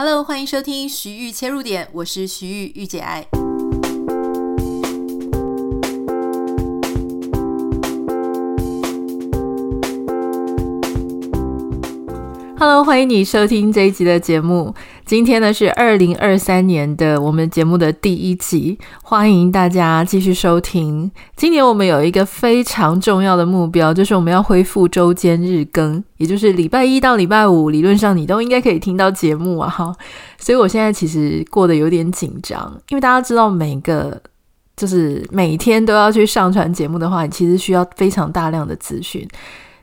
Hello，欢迎收听徐玉切入点，我是徐玉玉姐爱。Hello，欢迎你收听这一集的节目。今天呢是二零二三年的我们节目的第一集，欢迎大家继续收听。今年我们有一个非常重要的目标，就是我们要恢复周间日更，也就是礼拜一到礼拜五，理论上你都应该可以听到节目啊！哈，所以我现在其实过得有点紧张，因为大家知道，每个就是每天都要去上传节目的话，你其实需要非常大量的资讯。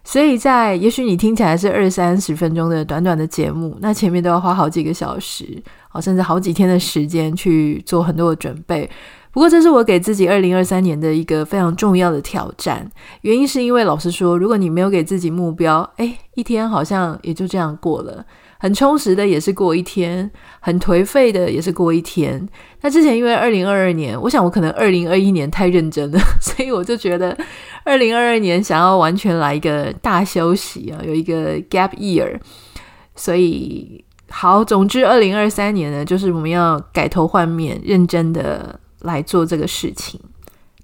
所以在也许你听起来是二三十分钟的短短的节目，那前面都要花好几个小时，好，甚至好几天的时间去做很多的准备。不过这是我给自己二零二三年的一个非常重要的挑战，原因是因为老实说，如果你没有给自己目标，哎，一天好像也就这样过了。很充实的也是过一天，很颓废的也是过一天。那之前因为二零二二年，我想我可能二零二一年太认真了，所以我就觉得二零二二年想要完全来一个大休息啊，有一个 gap year。所以好，总之二零二三年呢，就是我们要改头换面，认真的来做这个事情。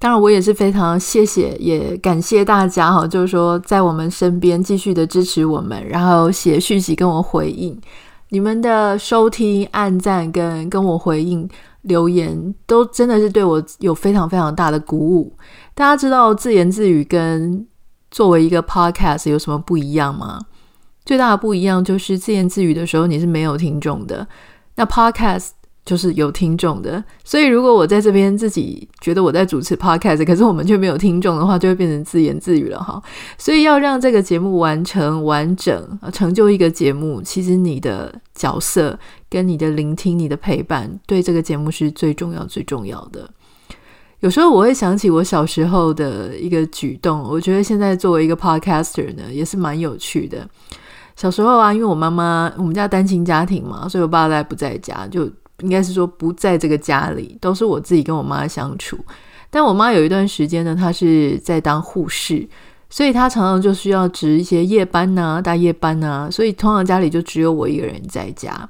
当然，我也是非常谢谢，也感谢大家哈，就是说在我们身边继续的支持我们，然后写讯息跟我回应，你们的收听、按赞跟跟我回应留言，都真的是对我有非常非常大的鼓舞。大家知道自言自语跟作为一个 podcast 有什么不一样吗？最大的不一样就是自言自语的时候你是没有听众的，那 podcast。就是有听众的，所以如果我在这边自己觉得我在主持 podcast，可是我们却没有听众的话，就会变成自言自语了哈。所以要让这个节目完成完整，成就一个节目，其实你的角色跟你的聆听、你的陪伴，对这个节目是最重要、最重要的。有时候我会想起我小时候的一个举动，我觉得现在作为一个 podcaster 呢，也是蛮有趣的。小时候啊，因为我妈妈我们家单亲家庭嘛，所以我爸爸不在家就。应该是说不在这个家里，都是我自己跟我妈相处。但我妈有一段时间呢，她是在当护士，所以她常常就需要值一些夜班呐、大夜班呐，所以通常家里就只有我一个人在家。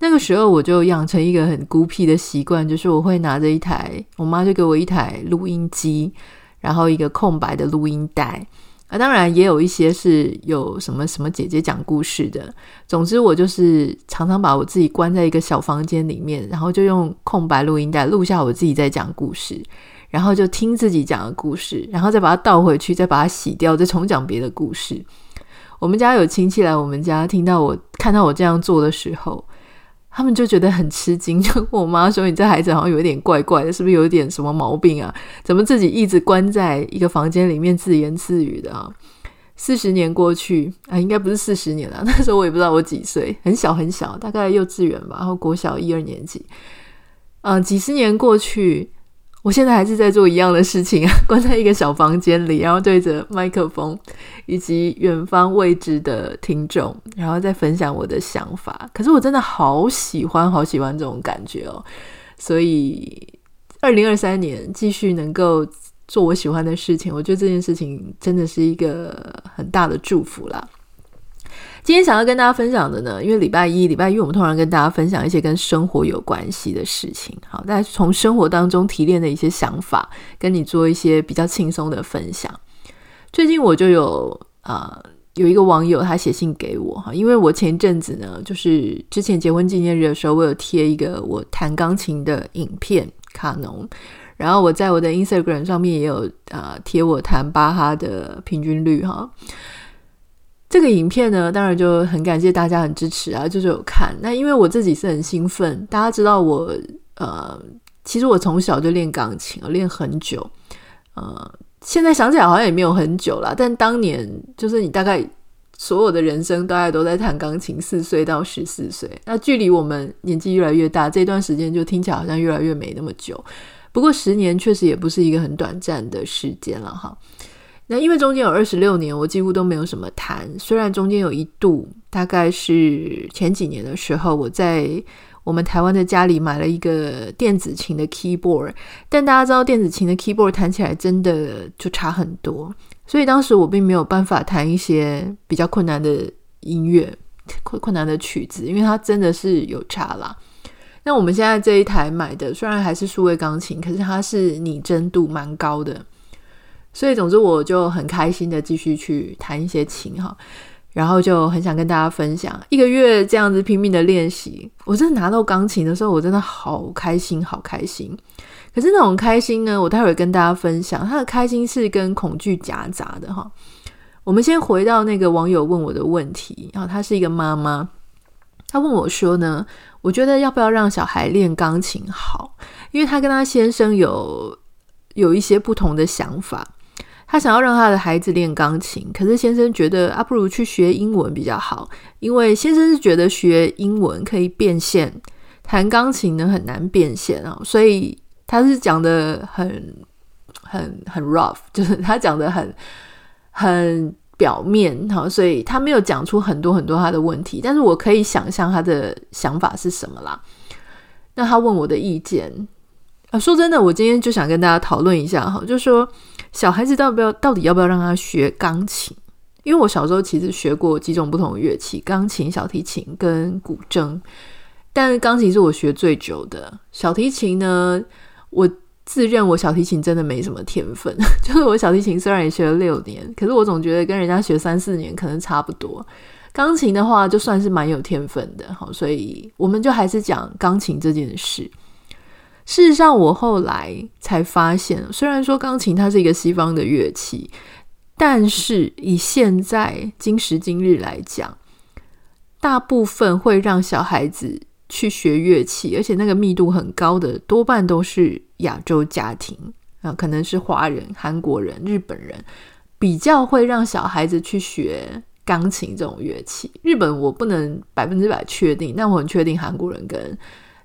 那个时候我就养成一个很孤僻的习惯，就是我会拿着一台，我妈就给我一台录音机，然后一个空白的录音带。啊，当然也有一些是有什么什么姐姐讲故事的。总之，我就是常常把我自己关在一个小房间里面，然后就用空白录音带录下我自己在讲故事，然后就听自己讲的故事，然后再把它倒回去，再把它洗掉，再重讲别的故事。我们家有亲戚来我们家，听到我看到我这样做的时候，他们就觉得很吃惊，就跟我妈说：“你这孩子好像有点怪怪的，是不是有点什么毛病啊？怎么自己一直关在一个房间里面自言自语的啊？”四十年过去啊，应该不是四十年了。那时候我也不知道我几岁，很小很小，大概幼稚园吧，然后国小一二年级。嗯，几十年过去。我现在还是在做一样的事情啊，关在一个小房间里，然后对着麦克风以及远方未知的听众，然后再分享我的想法。可是我真的好喜欢，好喜欢这种感觉哦。所以，二零二三年继续能够做我喜欢的事情，我觉得这件事情真的是一个很大的祝福啦。今天想要跟大家分享的呢，因为礼拜一、礼拜一我们通常跟大家分享一些跟生活有关系的事情，好，大家从生活当中提炼的一些想法，跟你做一些比较轻松的分享。最近我就有啊、有一个网友他写信给我哈，因为我前阵子呢，就是之前结婚纪念日的时候，我有贴一个我弹钢琴的影片卡农，然后我在我的 Instagram 上面也有啊、贴我弹巴哈的平均律哈。这个影片呢，当然就很感谢大家很支持啊，就是有看。那因为我自己是很兴奋，大家知道我呃，其实我从小就练钢琴，练很久。呃，现在想起来好像也没有很久啦，但当年就是你大概所有的人生大概都在弹钢琴，四岁到十四岁。那距离我们年纪越来越大，这段时间就听起来好像越来越没那么久。不过十年确实也不是一个很短暂的时间了哈。那因为中间有二十六年，我几乎都没有什么弹。虽然中间有一度，大概是前几年的时候，我在我们台湾的家里买了一个电子琴的 keyboard，但大家知道电子琴的 keyboard 弹起来真的就差很多，所以当时我并没有办法弹一些比较困难的音乐，困困难的曲子，因为它真的是有差啦。那我们现在这一台买的虽然还是数位钢琴，可是它是拟真度蛮高的，所以总之我就很开心的继续去弹一些琴哈，然后就很想跟大家分享，一个月这样子拼命的练习，我真的拿到钢琴的时候，我真的好开心，好开心。可是那种开心呢，我待会跟大家分享，他的开心是跟恐惧夹杂的哈。我们先回到那个网友问我的问题，然后她是一个妈妈，她问我说呢，我觉得要不要让小孩练钢琴好？因为她跟她先生有有一些不同的想法，她想要让她的孩子练钢琴，可是先生觉得啊，不如去学英文比较好，因为先生是觉得学英文可以变现，弹钢琴呢很难变现啊，所以他是讲的很很很 rough，就是他讲的很。很表面哈，所以他没有讲出很多很多他的问题，但是我可以想象他的想法是什么啦。那他问我的意见啊，说真的，我今天就想跟大家讨论一下哈，就说小孩子到不要到底要不要让他学钢琴？因为我小时候其实学过几种不同的乐器，钢琴、小提琴跟古筝，但钢琴是我学最久的，小提琴呢，我。自认我小提琴真的没什么天分，就是我小提琴虽然也学了六年，可是我总觉得跟人家学三四年可能差不多。钢琴的话，就算是蛮有天分的，好，所以我们就还是讲钢琴这件事。事实上，我后来才发现，虽然说钢琴它是一个西方的乐器，但是以现在今时今日来讲，大部分会让小孩子去学乐器，而且那个密度很高的，多半都是亚洲家庭啊，可能是华人、韩国人、日本人比较会让小孩子去学钢琴这种乐器。日本我不能百分之百确定，但我很确定韩国人跟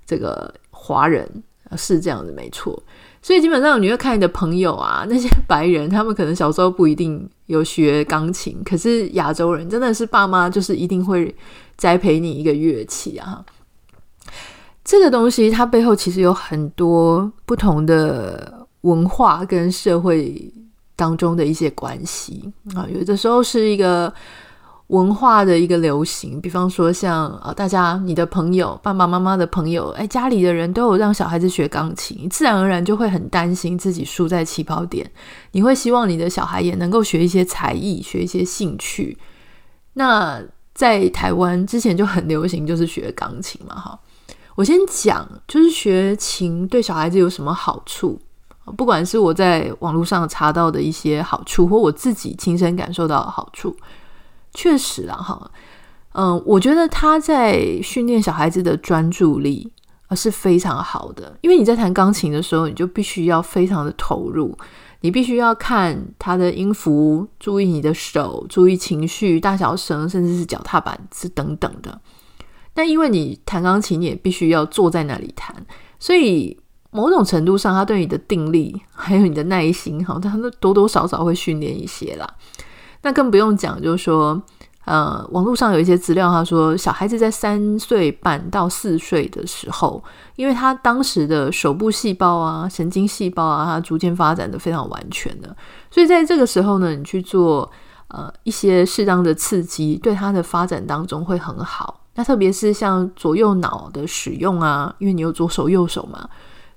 这个华人是这样子，没错。所以基本上你会看你的朋友啊，那些白人，他们可能小时候不一定有学钢琴，可是亚洲人真的是爸妈就是一定会栽培你一个乐器啊。这个东西它背后其实有很多不同的文化跟社会当中的一些关系啊，有的时候是一个文化的一个流行，比方说像啊，大家你的朋友、爸爸妈妈的朋友，哎，家里的人都有让小孩子学钢琴，自然而然就会很担心自己输在起跑点，你会希望你的小孩也能够学一些才艺，学一些兴趣。那在台湾之前就很流行，就是学钢琴嘛，哈。我先讲，就是学琴对小孩子有什么好处？不管是我在网络上查到的一些好处，或我自己亲身感受到的好处，确实啦，哈，嗯，我觉得他在训练小孩子的专注力啊是非常好的，因为你在弹钢琴的时候，你就必须要非常的投入，你必须要看他的音符，注意你的手，注意情绪、大小声，甚至是脚踏板子等等的。但因为你弹钢琴，你也必须要坐在那里弹，所以某种程度上，他对你的定力还有你的耐心，哈，他都多多少少会训练一些啦。那更不用讲，就是说，呃，网络上有一些资料，他说小孩子在三岁半到四岁的时候，因为他当时的手部细胞啊、神经细胞啊，他逐渐发展的非常完全的，所以在这个时候呢，你去做呃一些适当的刺激，对他的发展当中会很好。那特别是像左右脑的使用啊，因为你有左手右手嘛，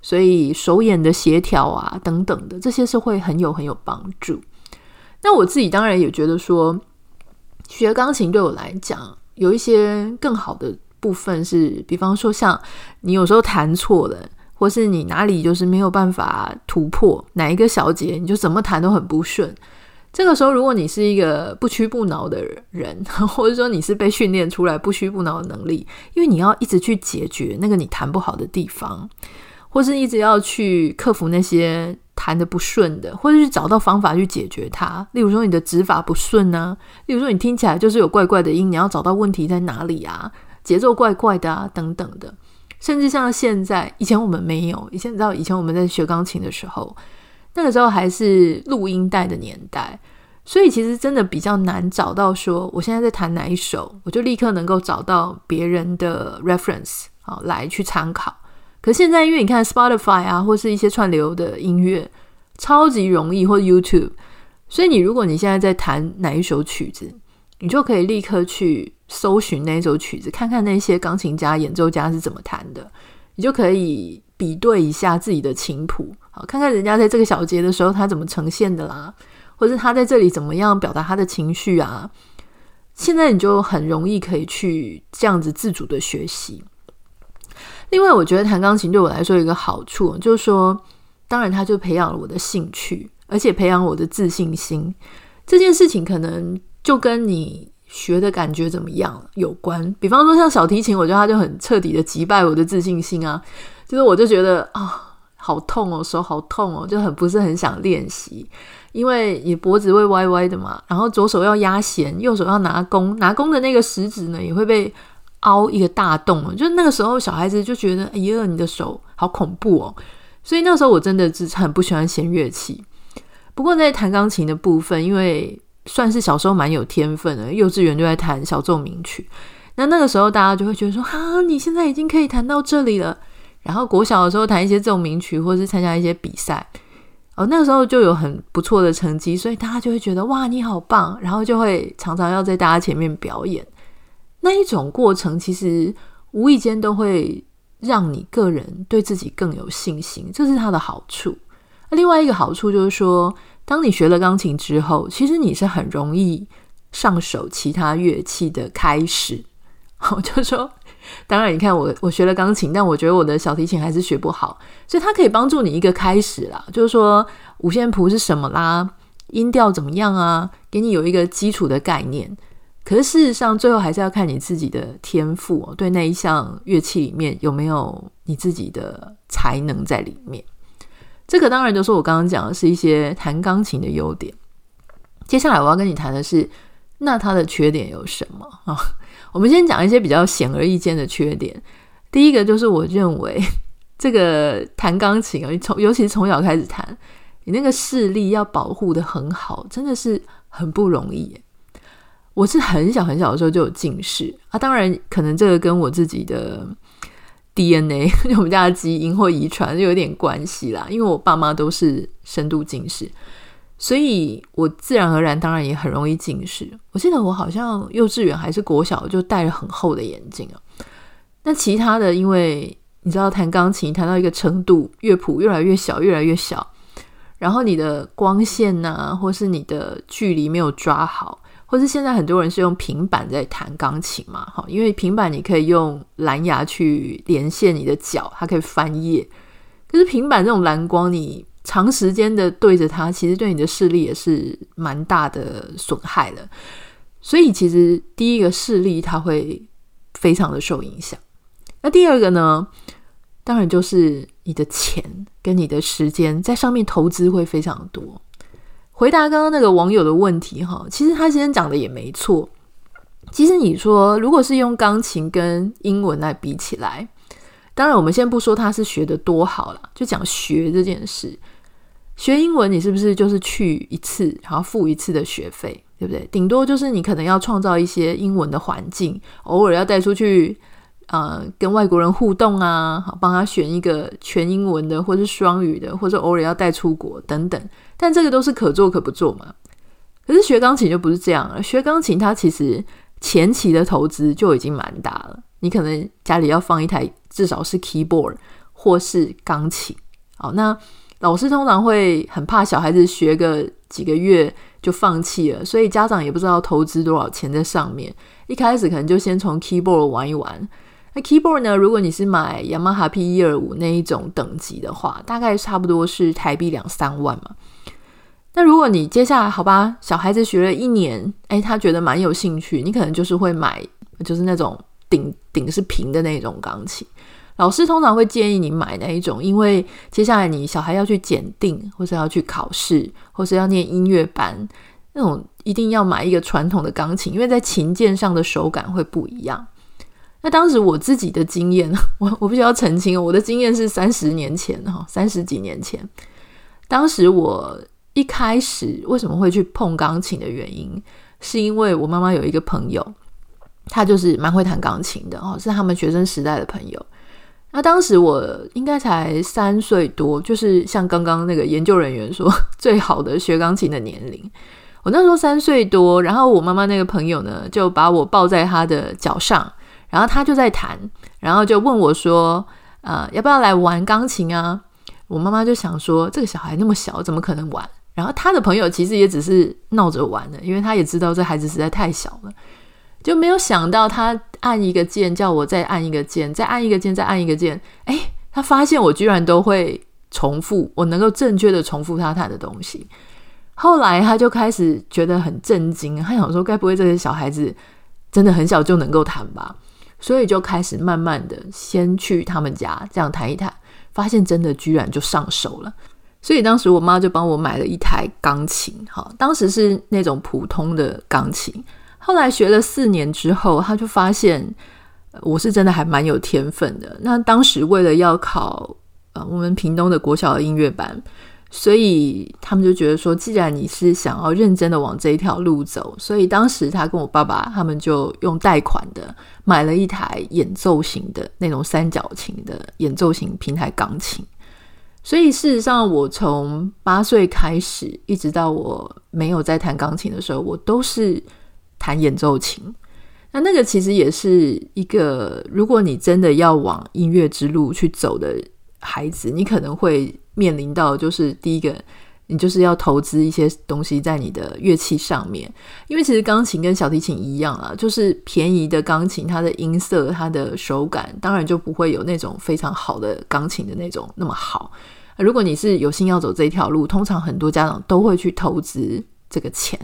所以手眼的协调啊等等的，这些是会很有很有帮助。那我自己当然也觉得说，学钢琴对我来讲有一些更好的部分是，比方说像你有时候弹错了，或是你哪里就是没有办法突破哪一个小节，你就怎么弹都很不顺。这个时候，如果你是一个不屈不挠的人，或者说你是被训练出来不屈不挠的能力，因为你要一直去解决那个你弹不好的地方，或是一直要去克服那些弹得不顺的，或者是找到方法去解决它。例如说你的指法不顺啊，例如说你听起来就是有怪怪的音，你要找到问题在哪里啊，节奏怪怪的啊，等等的。甚至像现在，以前我们没有，以前你知道，以前我们在学钢琴的时候。那个时候还是录音带的年代，所以其实真的比较难找到说，我现在在弹哪一首，我就立刻能够找到别人的 reference 好来去参考。可现在因为你看 Spotify 啊，或是一些串流的音乐，超级容易，或 YouTube，所以你如果你现在在弹哪一首曲子，你就可以立刻去搜寻那首曲子，看看那些钢琴家、演奏家是怎么弹的，你就可以比对一下自己的琴谱，好，看看人家在这个小节的时候他怎么呈现的啦，或者他在这里怎么样表达他的情绪啊。现在你就很容易可以去这样子自主的学习。另外，我觉得弹钢琴对我来说有一个好处，就是说，当然它就培养了我的兴趣，而且培养我的自信心。这件事情可能就跟你学的感觉怎么样有关。比方说，像小提琴，我觉得它就很彻底的击败我的自信心啊。就是我就觉得啊、好痛哦，手好痛哦，就很不是很想练习。因为你脖子会歪歪的嘛，然后左手要压弦，右手要拿弓，拿弓的那个食指呢也会被凹一个大洞。就那个时候，小孩子就觉得，哎呀，你的手好恐怖哦。所以那时候我真的是很不喜欢弦乐器。不过在弹钢琴的部分，因为算是小时候蛮有天分的，幼稚园就在弹小奏鸣曲。那那个时候大家就会觉得说，哈，你现在已经可以弹到这里了。然后国小的时候弹一些奏鸣曲，或是参加一些比赛。哦，那个时候就有很不错的成绩，所以大家就会觉得哇，你好棒，然后就会常常要在大家前面表演。那一种过程其实无意间都会让你个人对自己更有信心，这是它的好处。另外一个好处就是说，当你学了钢琴之后，其实你是很容易上手其他乐器的开始。我就说。当然，你看我，我学了钢琴，但我觉得我的小提琴还是学不好，所以它可以帮助你一个开始啦，就是说五线谱是什么啦，音调怎么样啊，给你有一个基础的概念。可是事实上，最后还是要看你自己的天赋，哦对那一项乐器里面有没有你自己的才能在里面。这个当然就是我刚刚讲的是一些弹钢琴的优点。接下来我要跟你谈的是，那它的缺点有什么啊？我们先讲一些比较显而易见的缺点。第一个就是我认为这个弹钢琴啊，从尤其是从小开始弹，你那个视力要保护得很好，真的是很不容易。我是很小很小的时候就有近视啊，当然可能这个跟我自己的 DNA，就我们家的基因或遗传就有点关系啦，因为我爸妈都是深度近视。所以我自然而然当然也很容易近视。我记得我好像幼稚园还是国小就戴了很厚的眼镜啊。那其他的，因为你知道弹钢琴弹到一个程度，乐谱越来越小，越来越小，然后你的光线呐，或是你的距离没有抓好，或是现在很多人是用平板在弹钢琴嘛，哈，因为平板你可以用蓝牙去连线你的脚，它可以翻页。可是平板这种蓝光你。长时间的对着它，其实对你的视力也是蛮大的损害的。所以，其实第一个视力它会非常的受影响。那第二个呢，当然就是你的钱跟你的时间在上面投资会非常多。回答刚刚那个网友的问题哈，其实他先讲的也没错。其实你说，如果是用钢琴跟英文来比起来，当然我们先不说他是学得多好了，就讲学这件事。学英文，你是不是就是去一次，然后付一次的学费，对不对？顶多就是你可能要创造一些英文的环境，偶尔要带出去，呃，跟外国人互动啊，好，帮他选一个全英文的，或是双语的，或者偶尔要带出国等等。但这个都是可做可不做嘛。可是学钢琴就不是这样了，学钢琴它其实前期的投资就已经蛮大了，你可能家里要放一台至少是 keyboard 或是钢琴，好，那。老师通常会很怕小孩子学个几个月就放弃了，所以家长也不知道投资多少钱在上面。一开始可能就先从 keyboard 玩一玩。那 keyboard 呢？如果你是买雅马哈 P 一二五那一种等级的话，大概差不多是台币两三万嘛。那如果你接下来好吧，小孩子学了一年，哎，他觉得蛮有兴趣，你可能就是会买，就是那种顶顶是平的那种钢琴。老师通常会建议你买那一种，因为接下来你小孩要去检定，或是要去考试，或是要念音乐班，那种一定要买一个传统的钢琴，因为在琴键上的手感会不一样。那当时我自己的经验，我我必须要澄清，我的经验是三十年前哈，三十几年前，当时我一开始为什么会去碰钢琴的原因，是因为我妈妈有一个朋友，他就是蛮会弹钢琴的哦，是他们学生时代的朋友。那当时我应该才三岁多，就是像刚刚那个研究人员说最好的学钢琴的年龄。我那时候三岁多，然后我妈妈那个朋友呢，就把我抱在他的脚上，然后他就在弹，然后就问我说：“呃，要不要来玩钢琴啊？”我妈妈就想说，这个小孩那么小，怎么可能玩？然后他的朋友其实也只是闹着玩的，因为他也知道这孩子实在太小了，就没有想到他按一个键，叫我再按一个键，再按一个键，再按一个键。诶，他发现我居然都会重复，我能够正确的重复他弹的东西。后来他就开始觉得很震惊，他想说，该不会这些小孩子真的很小就能够弹吧？所以就开始慢慢的先去他们家这样弹一弹。发现真的居然就上手了，所以当时我妈就帮我买了一台钢琴，哈，当时是那种普通的钢琴。后来学了四年之后，她就发现我是真的还蛮有天分的。那当时为了要考呃我们屏东的国小的音乐班。所以他们就觉得说，既然你是想要认真的往这一条路走，所以当时他跟我爸爸他们就用贷款的买了一台演奏型的那种三角琴的演奏型平台钢琴。所以事实上，我从八岁开始，一直到我没有在弹钢琴的时候，我都是弹演奏琴。那那个其实也是一个，如果你真的要往音乐之路去走的孩子，你可能会。面临到就是第一个，你就是要投资一些东西在你的乐器上面，因为其实钢琴跟小提琴一样啊，就是便宜的钢琴，它的音色、它的手感，当然就不会有那种非常好的钢琴的那种那么好。如果你是有心要走这条路，通常很多家长都会去投资这个钱。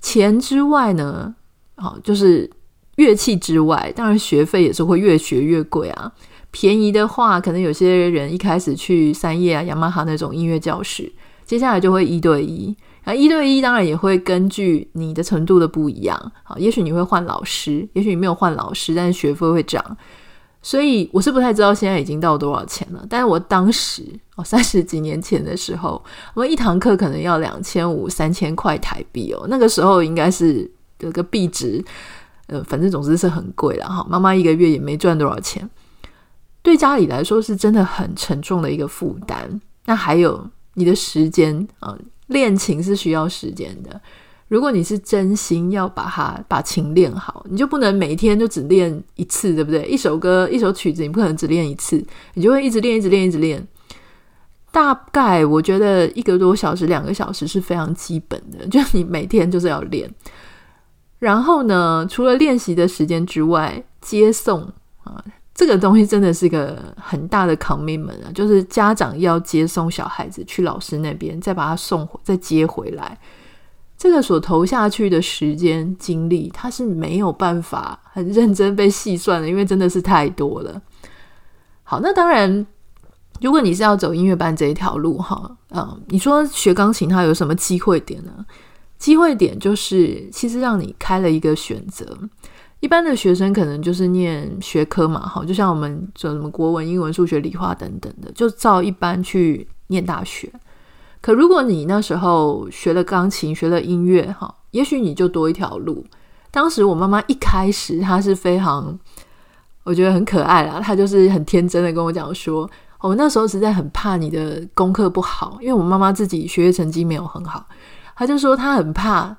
钱之外呢，好，就是乐器之外，当然学费也是会越学越贵啊。便宜的话，可能有些人一开始去三叶啊、雅马哈那种音乐教室，接下来就会一对一。啊，一对一当然也会根据你的程度的不一样，好，也许你会换老师，也许你没有换老师，但是学费会涨。所以我是不太知道现在已经到多少钱了。但是我当时哦，三十几年前的时候，我们一堂课可能要两千五、三千块台币哦。那个时候应该是有个币值，呃，反正总之是很贵了哈。妈妈一个月也没赚多少钱。对家里来说是真的很沉重的一个负担。那还有你的时间啊，练琴是需要时间的。如果你是真心要把它把琴练好，你就不能每天就只练一次，对不对？一首歌一首曲子，你不可能只练一次，你就会一直练，一直练，一直练。大概我觉得一个多小时、两个小时是非常基本的，就你每天就是要练。然后呢，除了练习的时间之外，接送啊。这个东西真的是一个很大的 commitment 啊，就是家长要接送小孩子去老师那边，再把他送回，再接回来，这个所投下去的时间精力，他是没有办法很认真被细算的，因为真的是太多了。好，那当然，如果你是要走音乐班这一条路，哈，嗯，你说学钢琴它有什么机会点呢？机会点就是其实让你开了一个选择。一般的学生可能就是念学科嘛，好，就像我们做什么国文、英文、数学、理化等等的，就照一般去念大学。可如果你那时候学了钢琴、学了音乐，哈，也许你就多一条路。当时我妈妈一开始她是非常，我觉得很可爱啦，她就是很天真的跟我讲说，我那时候实在很怕你的功课不好，因为我妈妈自己学业成绩没有很好，她就说她很怕。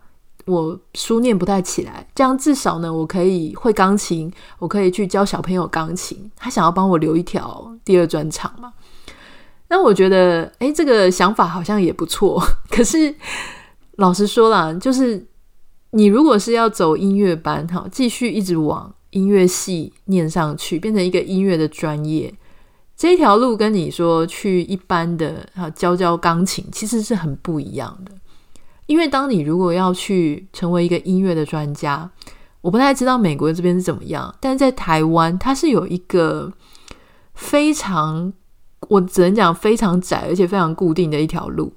我书念不太起来，这样至少呢，我可以会钢琴，我可以去教小朋友钢琴。他想要帮我留一条第二专场嘛？那我觉得，诶，这个想法好像也不错。可是老实说啦，就是你如果是要走音乐班，哈，继续一直往音乐系念上去，变成一个音乐的专业，这条路跟你说去一般的哈教教钢琴，其实是很不一样的。因为当你如果要去成为一个音乐的专家，我不太知道美国这边是怎么样，但是在台湾，它是有一个非常，我只能讲非常窄而且非常固定的一条路，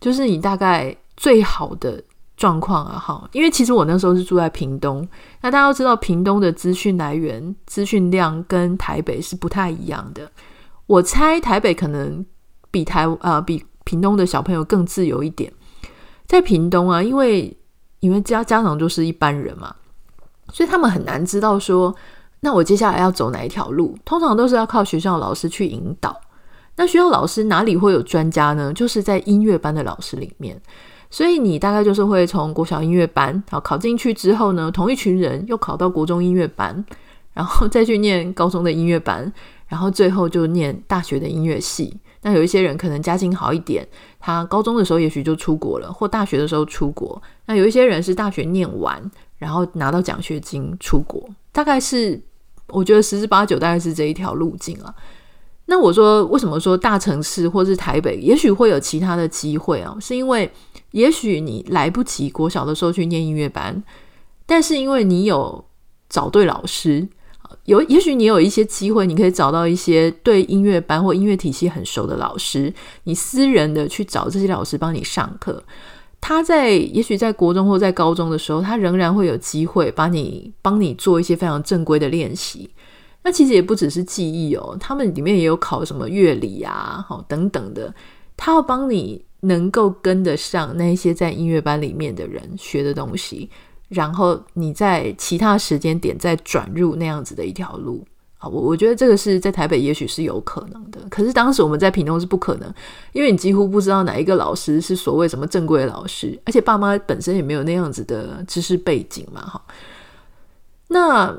就是你大概最好的状况啊，哈，因为其实我那时候是住在屏东，那大家都知道屏东的资讯来源、资讯量跟台北是不太一样的，我猜台北可能比台呃比屏东的小朋友更自由一点。在屏东啊，因为因为家家长就是一般人嘛，所以他们很难知道说，那我接下来要走哪一条路。通常都是要靠学校老师去引导。那学校老师哪里会有专家呢？就是在音乐班的老师里面。所以你大概就是会从国小音乐班，好，考进去之后呢，同一群人又考到国中音乐班，然后再去念高中的音乐班，然后最后就念大学的音乐系。那有一些人可能家境好一点，他高中的时候也许就出国了，或大学的时候出国。那有一些人是大学念完，然后拿到奖学金出国，大概是我觉得十之八九大概是这一条路径啊。那我说为什么说大城市或是台北，也许会有其他的机会啊？是因为也许你来不及国小的时候去念音乐班，但是因为你有找对老师。有，也许你有一些机会，你可以找到一些对音乐班或音乐体系很熟的老师，你私人的去找这些老师帮你上课。他在也许在国中或在高中的时候，他仍然会有机会帮你帮你做一些非常正规的练习。那其实也不只是记忆哦，他们里面也有考什么乐理啊，好等等的，他要帮你能够跟得上那些在音乐班里面的人学的东西。然后你在其他时间点再转入那样子的一条路啊，我我觉得这个是在台北也许是有可能的，可是当时我们在屏东是不可能，因为你几乎不知道哪一个老师是所谓什么正规老师，而且爸妈本身也没有那样子的知识背景嘛，哈。那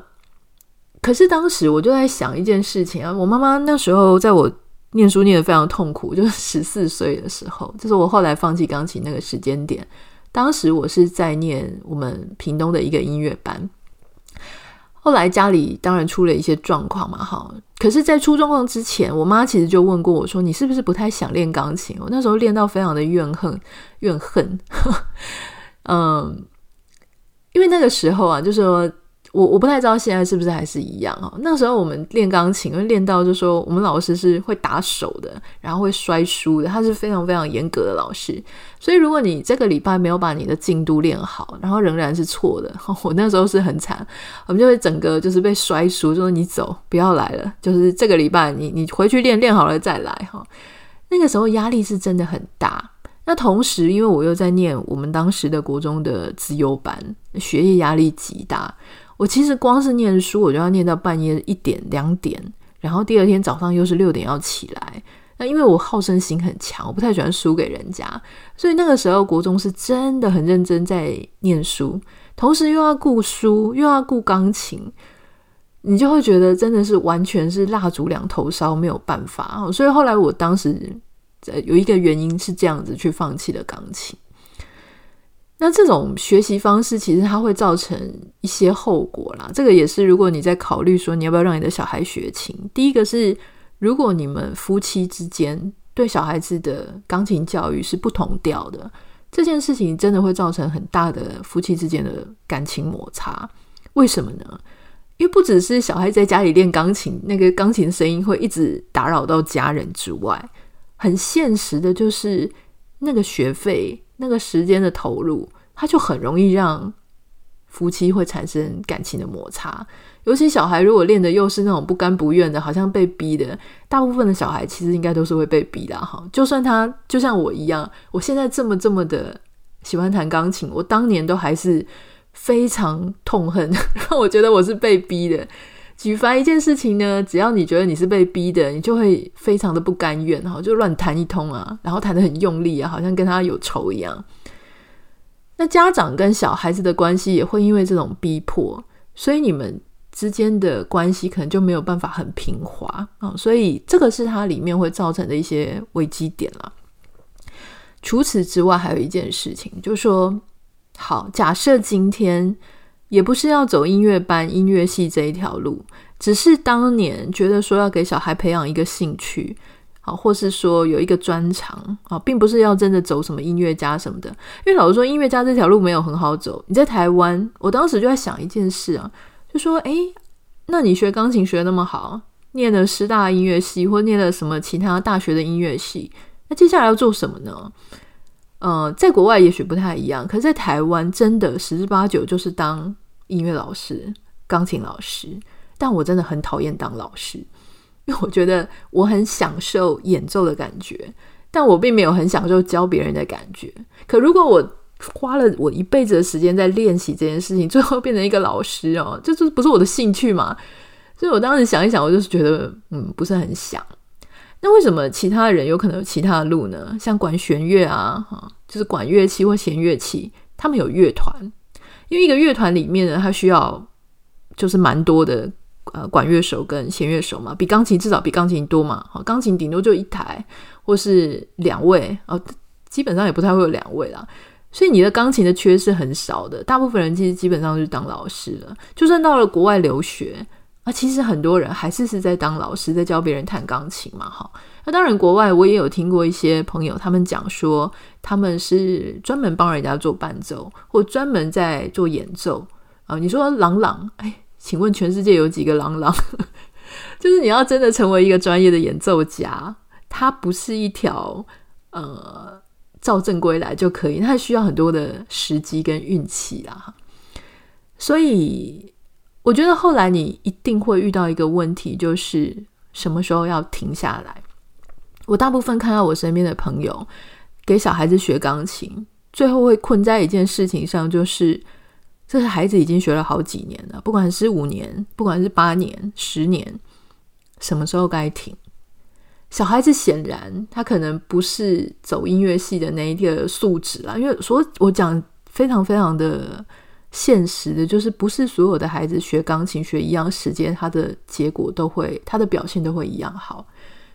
可是当时我就在想一件事情啊，我妈妈那时候在我念书念得非常痛苦，就是十四岁的时候，就是我后来放弃钢琴那个时间点。当时我是在念我们屏东的一个音乐班，后来家里当然出了一些状况嘛，哈。可是，在出状况之前，我妈其实就问过我说：“你是不是不太想练钢琴？”我那时候练到非常的怨恨，怨恨，嗯，因为那个时候啊，就是说。我我不太知道现在是不是还是一样哦。那时候我们练钢琴，因为练到就说我们老师是会打手的，然后会摔书的，他是非常非常严格的老师。所以如果你这个礼拜没有把你的进度练好，然后仍然是错的，我那时候是很惨，我们就会整个就是被摔书，就说你走，不要来了。就是这个礼拜你你回去练练好了再来哈。那个时候压力是真的很大。那同时因为我又在念我们当时的国中的资优班，学业压力极大。我其实光是念书，我就要念到半夜一点两点，然后第二天早上又是六点要起来。那因为我好胜心很强，我不太喜欢输给人家，所以那个时候国中是真的很认真在念书，同时又要顾书，又要顾钢琴，你就会觉得真的是完全是蜡烛两头烧，没有办法。所以后来我当时有一个原因是这样子去放弃了钢琴。那这种学习方式其实它会造成一些后果啦。这个也是，如果你在考虑说你要不要让你的小孩学琴，第一个是，如果你们夫妻之间对小孩子的钢琴教育是不同调的，这件事情真的会造成很大的夫妻之间的感情摩擦。为什么呢？因为不只是小孩在家里练钢琴，那个钢琴声音会一直打扰到家人之外，很现实的就是那个学费。那个时间的投入，它就很容易让夫妻会产生感情的摩擦。尤其小孩如果练的又是那种不甘不愿的，好像被逼的，大部分的小孩其实应该都是会被逼的哈。就算他就像我一样，我现在这么这么的喜欢弹钢琴，我当年都还是非常痛恨，让 我觉得我是被逼的。举凡一件事情呢，只要你觉得你是被逼的，你就会非常的不甘愿，哈，就乱弹一通啊，然后弹得很用力啊，好像跟他有仇一样。那家长跟小孩子的关系也会因为这种逼迫，所以你们之间的关系可能就没有办法很平滑啊。所以这个是它里面会造成的一些危机点了。除此之外，还有一件事情，就说，好，假设今天。也不是要走音乐班、音乐系这一条路，只是当年觉得说要给小孩培养一个兴趣，啊，或是说有一个专长，啊，并不是要真的走什么音乐家什么的。因为老实说，音乐家这条路没有很好走。你在台湾，我当时就在想一件事啊，就说，诶，那你学钢琴学那么好，念了师大音乐系，或念了什么其他大学的音乐系，那接下来要做什么呢？呃，在国外也许不太一样，可是在台湾真的十之八九就是当。音乐老师、钢琴老师，但我真的很讨厌当老师，因为我觉得我很享受演奏的感觉，但我并没有很享受教别人的感觉。可如果我花了我一辈子的时间在练习这件事情，最后变成一个老师哦，这就不是我的兴趣嘛。所以我当时想一想，我就是觉得，嗯，不是很想。那为什么其他人有可能有其他的路呢？像管弦乐啊，哈，就是管乐器或弦乐器，他们有乐团，因为一个乐团里面呢，它需要就是蛮多的呃管乐手跟弦乐手嘛，比钢琴至少比钢琴多嘛，好，钢琴顶多就一台或是两位哦，基本上也不太会有两位啦，所以你的钢琴的缺是很少的，大部分人其实基本上就是当老师了，就算到了国外留学。啊，其实很多人还是是在当老师，在教别人弹钢琴嘛，哈。那当然，国外我也有听过一些朋友，他们讲说他们是专门帮人家做伴奏，或专门在做演奏啊。你说郎朗，哎，请问全世界有几个郎朗？就是你要真的成为一个专业的演奏家，它不是一条呃照正规来就可以，它需要很多的时机跟运气啦。所以。我觉得后来你一定会遇到一个问题，就是什么时候要停下来。我大部分看到我身边的朋友给小孩子学钢琴，最后会困在一件事情上，就是这个孩子已经学了好几年了，不管是五年，不管是八年、十年，什么时候该停？小孩子显然他可能不是走音乐系的那一个素质啦，因为所我讲非常非常的。现实的就是，不是所有的孩子学钢琴学一样时间，他的结果都会，他的表现都会一样好。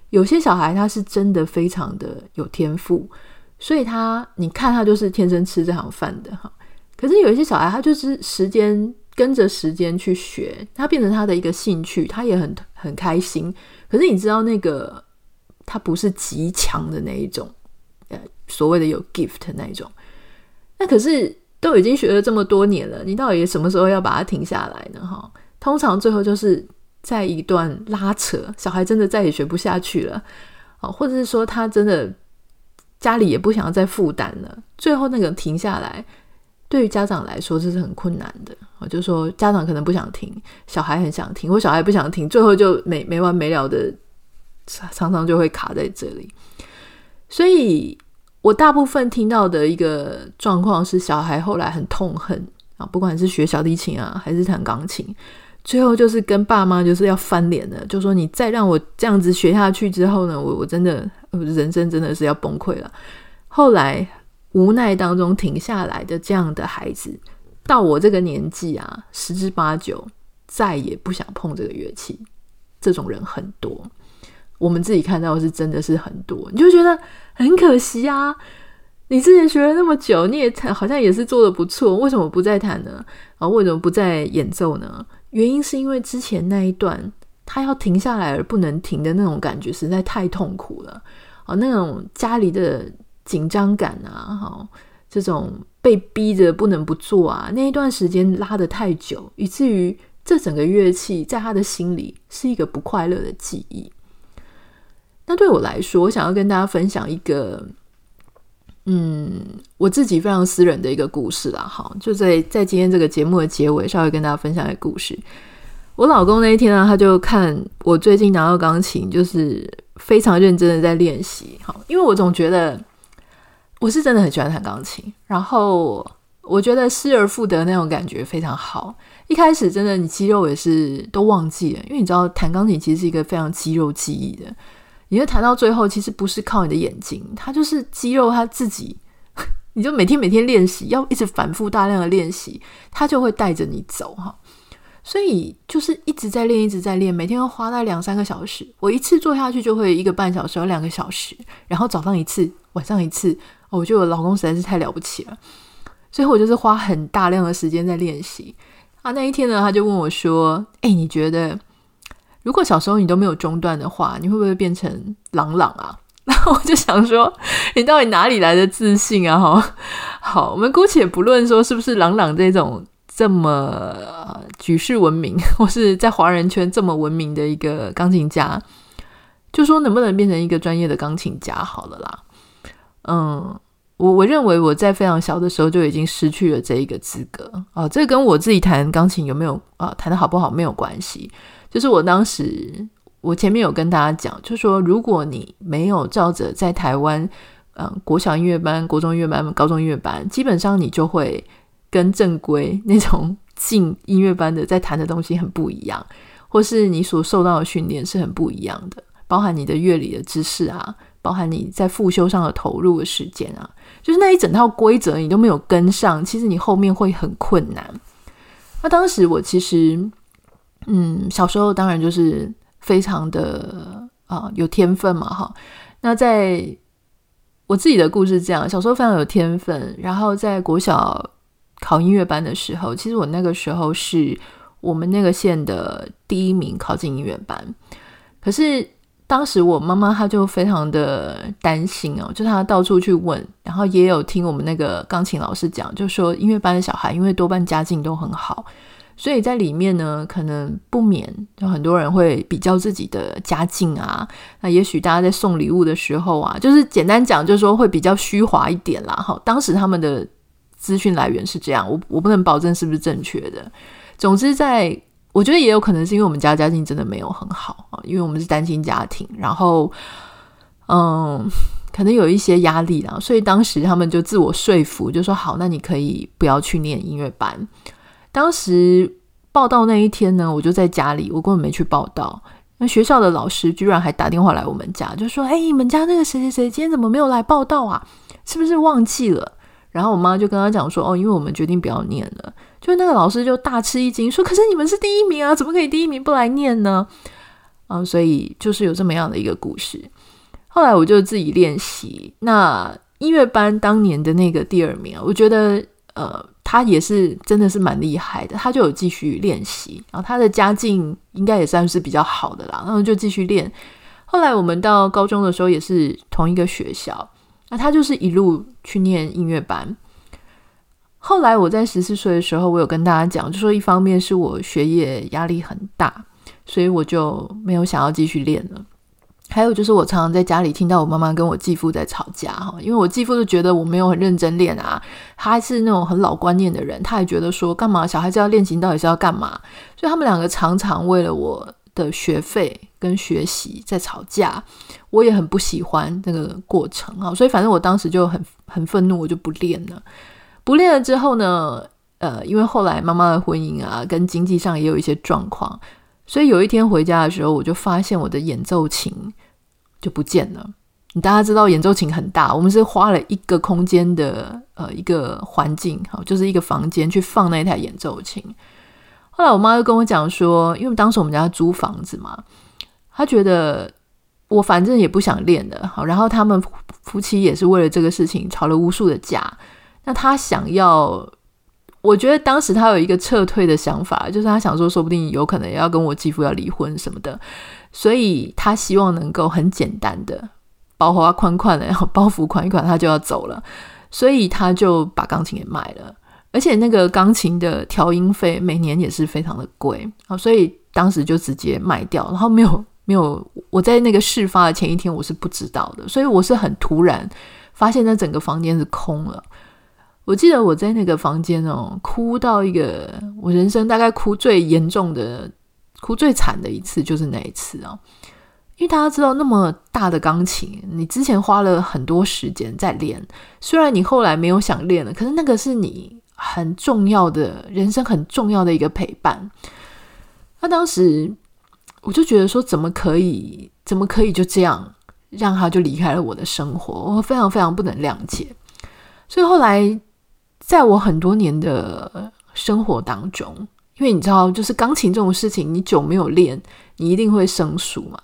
有些小孩他是真的非常的有天赋，所以他你看他就是天生吃这行饭的哈。可是有一些小孩他就是时间跟着时间去学，他变成他的一个兴趣，他也很很开心。可是你知道那个他不是极强的那一种，呃，所谓的有 gift 那一种，那可是。都已经学了这么多年了，你到底什么时候要把它停下来呢？哈，通常最后就是在一段拉扯，小孩真的再也学不下去了，或者是说他真的家里也不想要再负担了，最后那个停下来，对于家长来说这是很困难的。我就说家长可能不想停，小孩很想停，或小孩不想停，最后就没没完没了的，常常就会卡在这里，所以。我大部分听到的一个状况是，小孩后来很痛恨啊，不管是学小提琴啊，还是弹钢琴，最后就是跟爸妈就是要翻脸了，就说你再让我这样子学下去之后呢，我我真的人生真的是要崩溃了。后来无奈当中停下来的这样的孩子，到我这个年纪啊，十之八九再也不想碰这个乐器，这种人很多。我们自己看到是真的是很多，你就觉得很可惜啊！你之前学了那么久，你也好像也是做的不错，为什么不再弹呢？啊，为什么不再演奏呢？原因是因为之前那一段他要停下来而不能停的那种感觉实在太痛苦了啊！那种家里的紧张感啊，哈，这种被逼着不能不做啊，那一段时间拉得太久，以至于这整个乐器在他的心里是一个不快乐的记忆。那对我来说，我想要跟大家分享一个，嗯，我自己非常私人的一个故事啦。好，就在在今天这个节目的结尾，稍微跟大家分享一个故事。我老公那一天呢，他就看我最近拿到钢琴，就是非常认真的在练习。好，因为我总觉得我是真的很喜欢弹钢琴，然后我觉得失而复得那种感觉非常好。一开始真的，你肌肉也是都忘记了，因为你知道弹钢琴其实是一个非常肌肉记忆的。你就弹到最后，其实不是靠你的眼睛，它就是肌肉，它自己，你就每天每天练习，要一直反复大量的练习，它就会带着你走哈。所以就是一直在练，一直在练，每天要花大概两三个小时。我一次做下去就会一个半小时，两个小时，然后早上一次，晚上一次。我觉得我老公实在是太了不起了，所以我就是花很大量的时间在练习。啊，那一天呢，他就问我说：“哎，你觉得？”如果小时候你都没有中断的话，你会不会变成朗朗啊？然后我就想说，你到底哪里来的自信啊？哈，好，我们姑且不论说是不是朗朗这种这么举世闻名，或是在华人圈这么闻名的一个钢琴家，就说能不能变成一个专业的钢琴家好了啦。嗯，我我认为我在非常小的时候就已经失去了这一个资格啊，这跟我自己弹钢琴有没有啊，弹得好不好没有关系。就是我当时，我前面有跟大家讲，就说，如果你没有照着在台湾，嗯，国小音乐班、国中音乐班、高中音乐班，基本上你就会跟正规那种进音乐班的在弹的东西很不一样，或是你所受到的训练是很不一样的。包含你的乐理的知识啊，包含你在复修上的投入的时间啊，就是那一整套规则你都没有跟上，其实你后面会很困难。那当时我其实，嗯，小时候当然就是非常的啊、有天分嘛，哈。那在我自己的故事这样，小时候非常有天分，然后在国小考音乐班的时候，其实我那个时候是我们那个县的第一名，考进音乐班。可是当时我妈妈她就非常的担心哦，就她到处去问，然后也有听我们那个钢琴老师讲，就说音乐班的小孩因为多半家境都很好。所以在里面呢，可能不免有很多人会比较自己的家境啊。那也许大家在送礼物的时候啊，就是简单讲，就是说会比较虚华一点啦。好，当时他们的资讯来源是这样，我我不能保证是不是正确的。总之，在我觉得也有可能是因为我们家家境真的没有很好啊，因为我们是单亲家庭，然后嗯，可能有一些压力啦，所以当时他们就自我说服，就说好，那你可以不要去念音乐班。当时报到那一天呢，我就在家里，我根本没去报到。那学校的老师居然还打电话来我们家，就说：“哎，你们家那个谁谁谁今天怎么没有来报到啊？是不是忘记了？”然后我妈就跟他讲说：“哦，因为我们决定不要念了。”就那个老师就大吃一惊，说：“可是你们是第一名啊，怎么可以第一名不来念呢？”嗯，所以就是有这么样的一个故事。后来我就自己练习。那音乐班当年的那个第二名，我觉得呃。他也是真的是蛮厉害的，他就有继续练习，然后他的家境应该也算是比较好的啦，然后就继续练。后来我们到高中的时候也是同一个学校，那他就是一路去念音乐班。后来我在十四岁的时候，我有跟大家讲，就说一方面是我学业压力很大，所以我就没有想要继续练了。还有就是，我常常在家里听到我妈妈跟我继父在吵架哈，因为我继父就觉得我没有很认真练啊，他是那种很老观念的人，他也觉得说干嘛小孩子要练琴到底是要干嘛，所以他们两个常常为了我的学费跟学习在吵架，我也很不喜欢那个过程哈，所以反正我当时就很很愤怒，我就不练了。不练了之后呢，呃，因为后来妈妈的婚姻啊，跟经济上也有一些状况。所以有一天回家的时候，我就发现我的演奏琴就不见了。你大家知道演奏琴很大，我们是花了一个空间的呃一个环境，好，就是一个房间去放那台演奏琴。后来我妈就跟我讲说，因为当时我们家租房子嘛，她觉得我反正也不想练的，好，然后他们夫妻也是为了这个事情吵了无数的架，那她想要。我觉得当时他有一个撤退的想法，就是他想说，说不定有可能要跟我继父要离婚什么的，所以他希望能够很简单的包花宽宽的，然 后包袱款一款，他就要走了，所以他就把钢琴给卖了，而且那个钢琴的调音费每年也是非常的贵。啊，所以当时就直接卖掉，然后没有没有，我在那个事发的前一天我是不知道的，所以我是很突然发现那整个房间是空了。我记得我在那个房间哦，哭到一个我人生大概哭最严重的、哭最惨的一次，就是那一次哦。因为大家知道，那么大的钢琴，你之前花了很多时间在练，虽然你后来没有想练了，可是那个是你很重要的人生很重要的一个陪伴。那当时我就觉得说，怎么可以，怎么可以就这样让他就离开了我的生活？我非常非常不能谅解。所以后来。在我很多年的生活当中，因为你知道，就是钢琴这种事情，你久没有练，你一定会生疏嘛。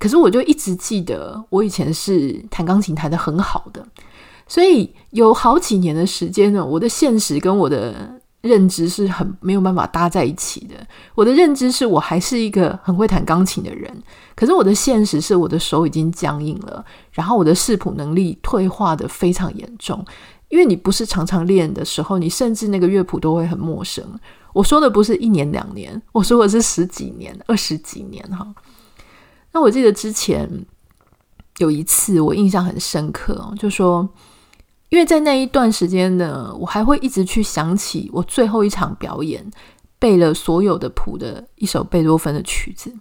可是我就一直记得，我以前是弹钢琴弹得很好的，所以有好几年的时间呢，我的现实跟我的认知是很没有办法搭在一起的。我的认知是我还是一个很会弹钢琴的人，可是我的现实是我的手已经僵硬了，然后我的视谱能力退化的非常严重。因为你不是常常练的时候，你甚至那个乐谱都会很陌生。我说的不是一年两年，我说的是十几年、二十几年哈。那我记得之前有一次我印象很深刻，就说，因为在那一段时间呢，我还会一直去想起我最后一场表演背了所有的谱的一首贝多芬的曲子，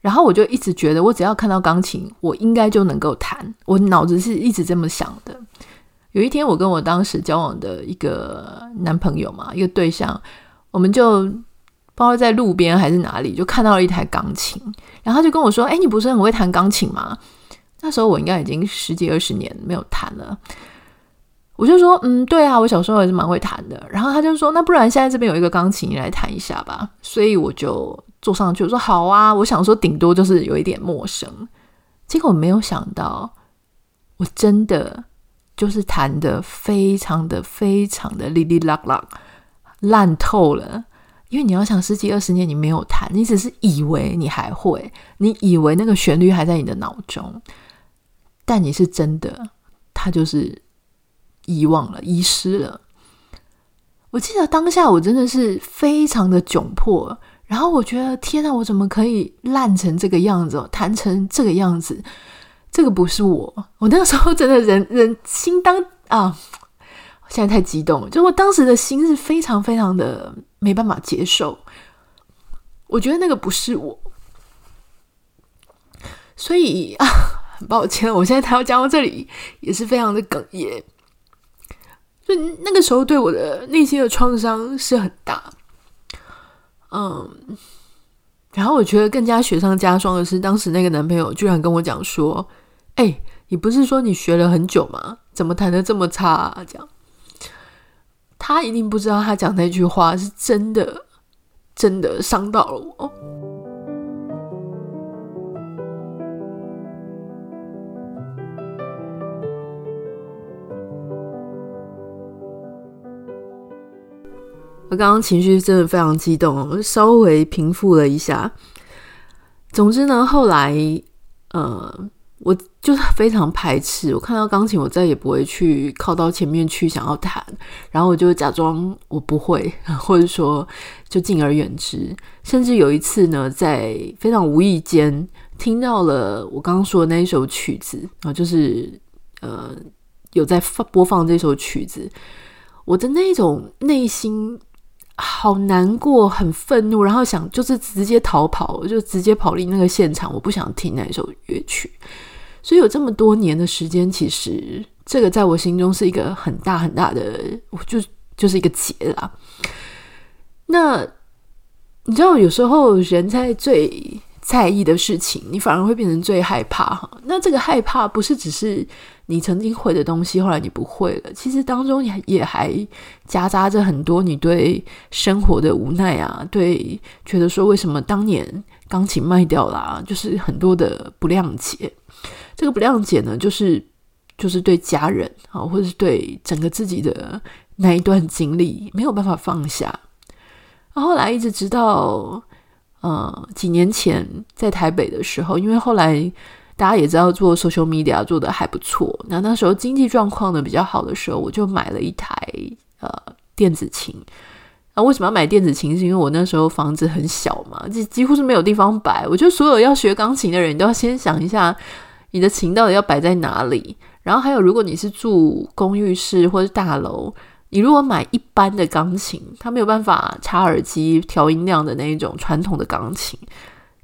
然后我就一直觉得，我只要看到钢琴，我应该就能够弹。我脑子是一直这么想的。有一天，我跟我当时交往的一个男朋友嘛，一个对象，我们就不知道在路边还是哪里，就看到了一台钢琴，然后他就跟我说：“哎，你不是很会弹钢琴吗？”那时候我应该已经十几二十年没有弹了。我就说：“嗯，对啊，我小时候也是蛮会弹的。”然后他就说：“那不然现在这边有一个钢琴，你来弹一下吧。”所以我就坐上去，我说：“好啊。”我想说顶多就是有一点陌生，结果我没有想到，我真的就是弹得非常的非常的哩哩啦啦，烂透了。因为你要想十几二十年你没有弹，你只是以为你还会，你以为那个旋律还在你的脑中，但你是真的，它就是遗忘了、遗失了。我记得当下我真的是非常的窘迫，然后我觉得天呐，我怎么可以烂成这个样子，弹成这个样子？这个不是我，我那个时候真的人人心当啊。现在太激动了，就我当时的心是非常非常的没办法接受，我觉得那个不是我，所以啊，很抱歉，我现在才要讲到这里，也是非常的哽咽。就那个时候对我的内心的创伤是很大，嗯，然后我觉得更加雪上加霜的是，当时那个男朋友居然跟我讲说：“哎，你不是说你学了很久吗？怎么弹得这么差啊？”这样。他一定不知道，他讲那句话是真的，真的伤到了我。我刚刚情绪真的非常激动，我稍微平复了一下。总之呢，后来，呃。就是非常排斥，我看到钢琴，我再也不会去靠到前面去想要弹，然后我就假装我不会，或者说就敬而远之。甚至有一次呢，在非常无意间听到了我刚刚说的那一首曲子啊，就是呃有在放播放这首曲子，我的那种内心好难过、很愤怒，然后想就是直接逃跑，就直接跑离那个现场，我不想听那首乐曲。所以有这么多年的时间，其实这个在我心中是一个很大很大的，我就就是一个结啦。那你知道，有时候人在最在意的事情，你反而会变成最害怕哈。那这个害怕不是只是你曾经会的东西，后来你不会了，其实当中也也还夹杂着很多你对生活的无奈啊，对觉得说为什么当年钢琴卖掉了啊，就是很多的不谅解。这个不谅解呢，就是就是对家人啊，或者是对整个自己的那一段经历没有办法放下。后来一直直到呃几年前在台北的时候，因为后来大家也知道做 social media 做得还不错，那那时候经济状况呢比较好的时候，我就买了一台呃电子琴。那为什么要买电子琴？是因为我那时候房子很小嘛，几几乎是没有地方摆。我觉得所有要学钢琴的人，都要先想一下。你的琴到底要摆在哪里？然后还有，如果你是住公寓式或者大楼，你如果买一般的钢琴，它没有办法插耳机调音量的那一种传统的钢琴，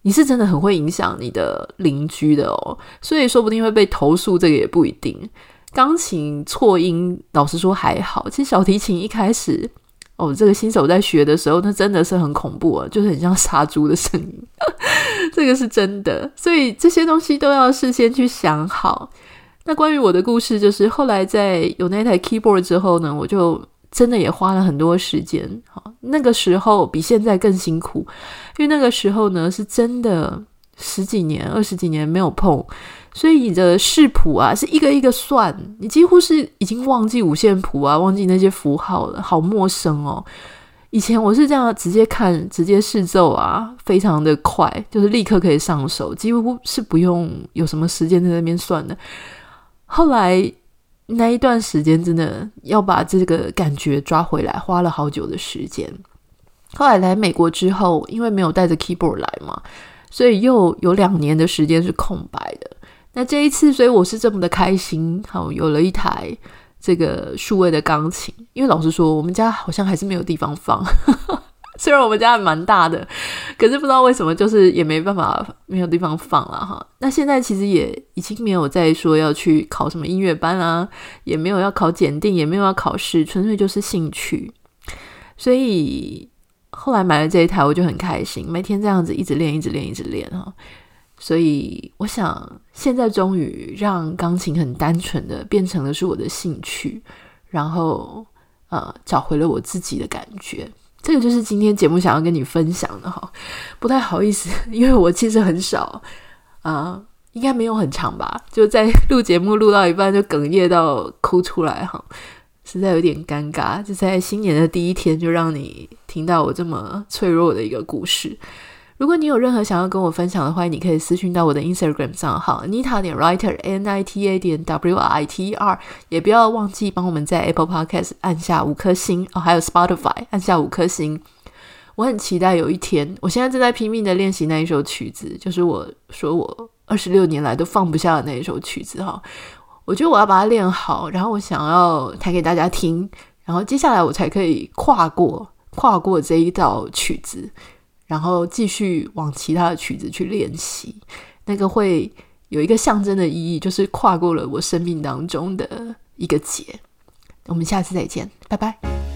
你是真的很会影响你的邻居的哦。所以说不定会被投诉，这个也不一定。钢琴错音，老实说还好。其实小提琴一开始。哦，这个新手在学的时候，那真的是很恐怖啊，就是很像杀猪的声音，这个是真的。所以这些东西都要事先去想好。那关于我的故事，就是后来在有那台 keyboard 之后呢，我就真的也花了很多时间。好，那个时候比现在更辛苦，因为那个时候呢，是真的十几年、二十几年没有碰。所以你的视谱啊，是一个一个算，你几乎是已经忘记五线谱啊，忘记那些符号了，好陌生哦。以前我是这样直接看，直接试奏啊，非常的快，就是立刻可以上手，几乎是不用有什么时间在那边算的。后来那一段时间真的要把这个感觉抓回来，花了好久的时间。后来来美国之后，因为没有带着 keyboard 来嘛，所以又有两年的时间是空白的。那这一次，所以我是这么的开心，好，有了一台这个数位的钢琴。因为老实说，我们家好像还是没有地方放，虽然我们家还蛮大的，可是不知道为什么，就是也没办法没有地方放了哈。那现在其实也已经没有再说要去考什么音乐班啊，也没有要考检定，也没有要考试，纯粹就是兴趣。所以后来买了这一台，我就很开心，每天这样子一直练，一直练，一直练哈。所以我想，现在终于让钢琴很单纯的变成了是我的兴趣，然后呃，找回了我自己的感觉。这个就是今天节目想要跟你分享的哈。不太好意思，因为我其实很少啊。应该没有很长吧？就在录节目录到一半就哽咽到哭出来哈，实在有点尴尬。就在新年的第一天就让你听到我这么脆弱的一个故事。如果你有任何想要跟我分享的话，你可以私讯到我的 Instagram 账号 Nita 点 Writer N I T A 点 W R I T E R，也不要忘记帮我们在 Apple Podcast 按下五颗星哦，还有 Spotify 按下五颗星。我很期待有一天，我现在正在拼命的练习那一首曲子，就是我说我。二十六年来都放不下的那一首曲子哈，我觉得我要把它练好，然后我想要弹给大家听，然后接下来我才可以跨过跨过这一道曲子，然后继续往其他的曲子去练习。那个会有一个象征的意义，就是跨过了我生命当中的一个节。我们下次再见，拜拜。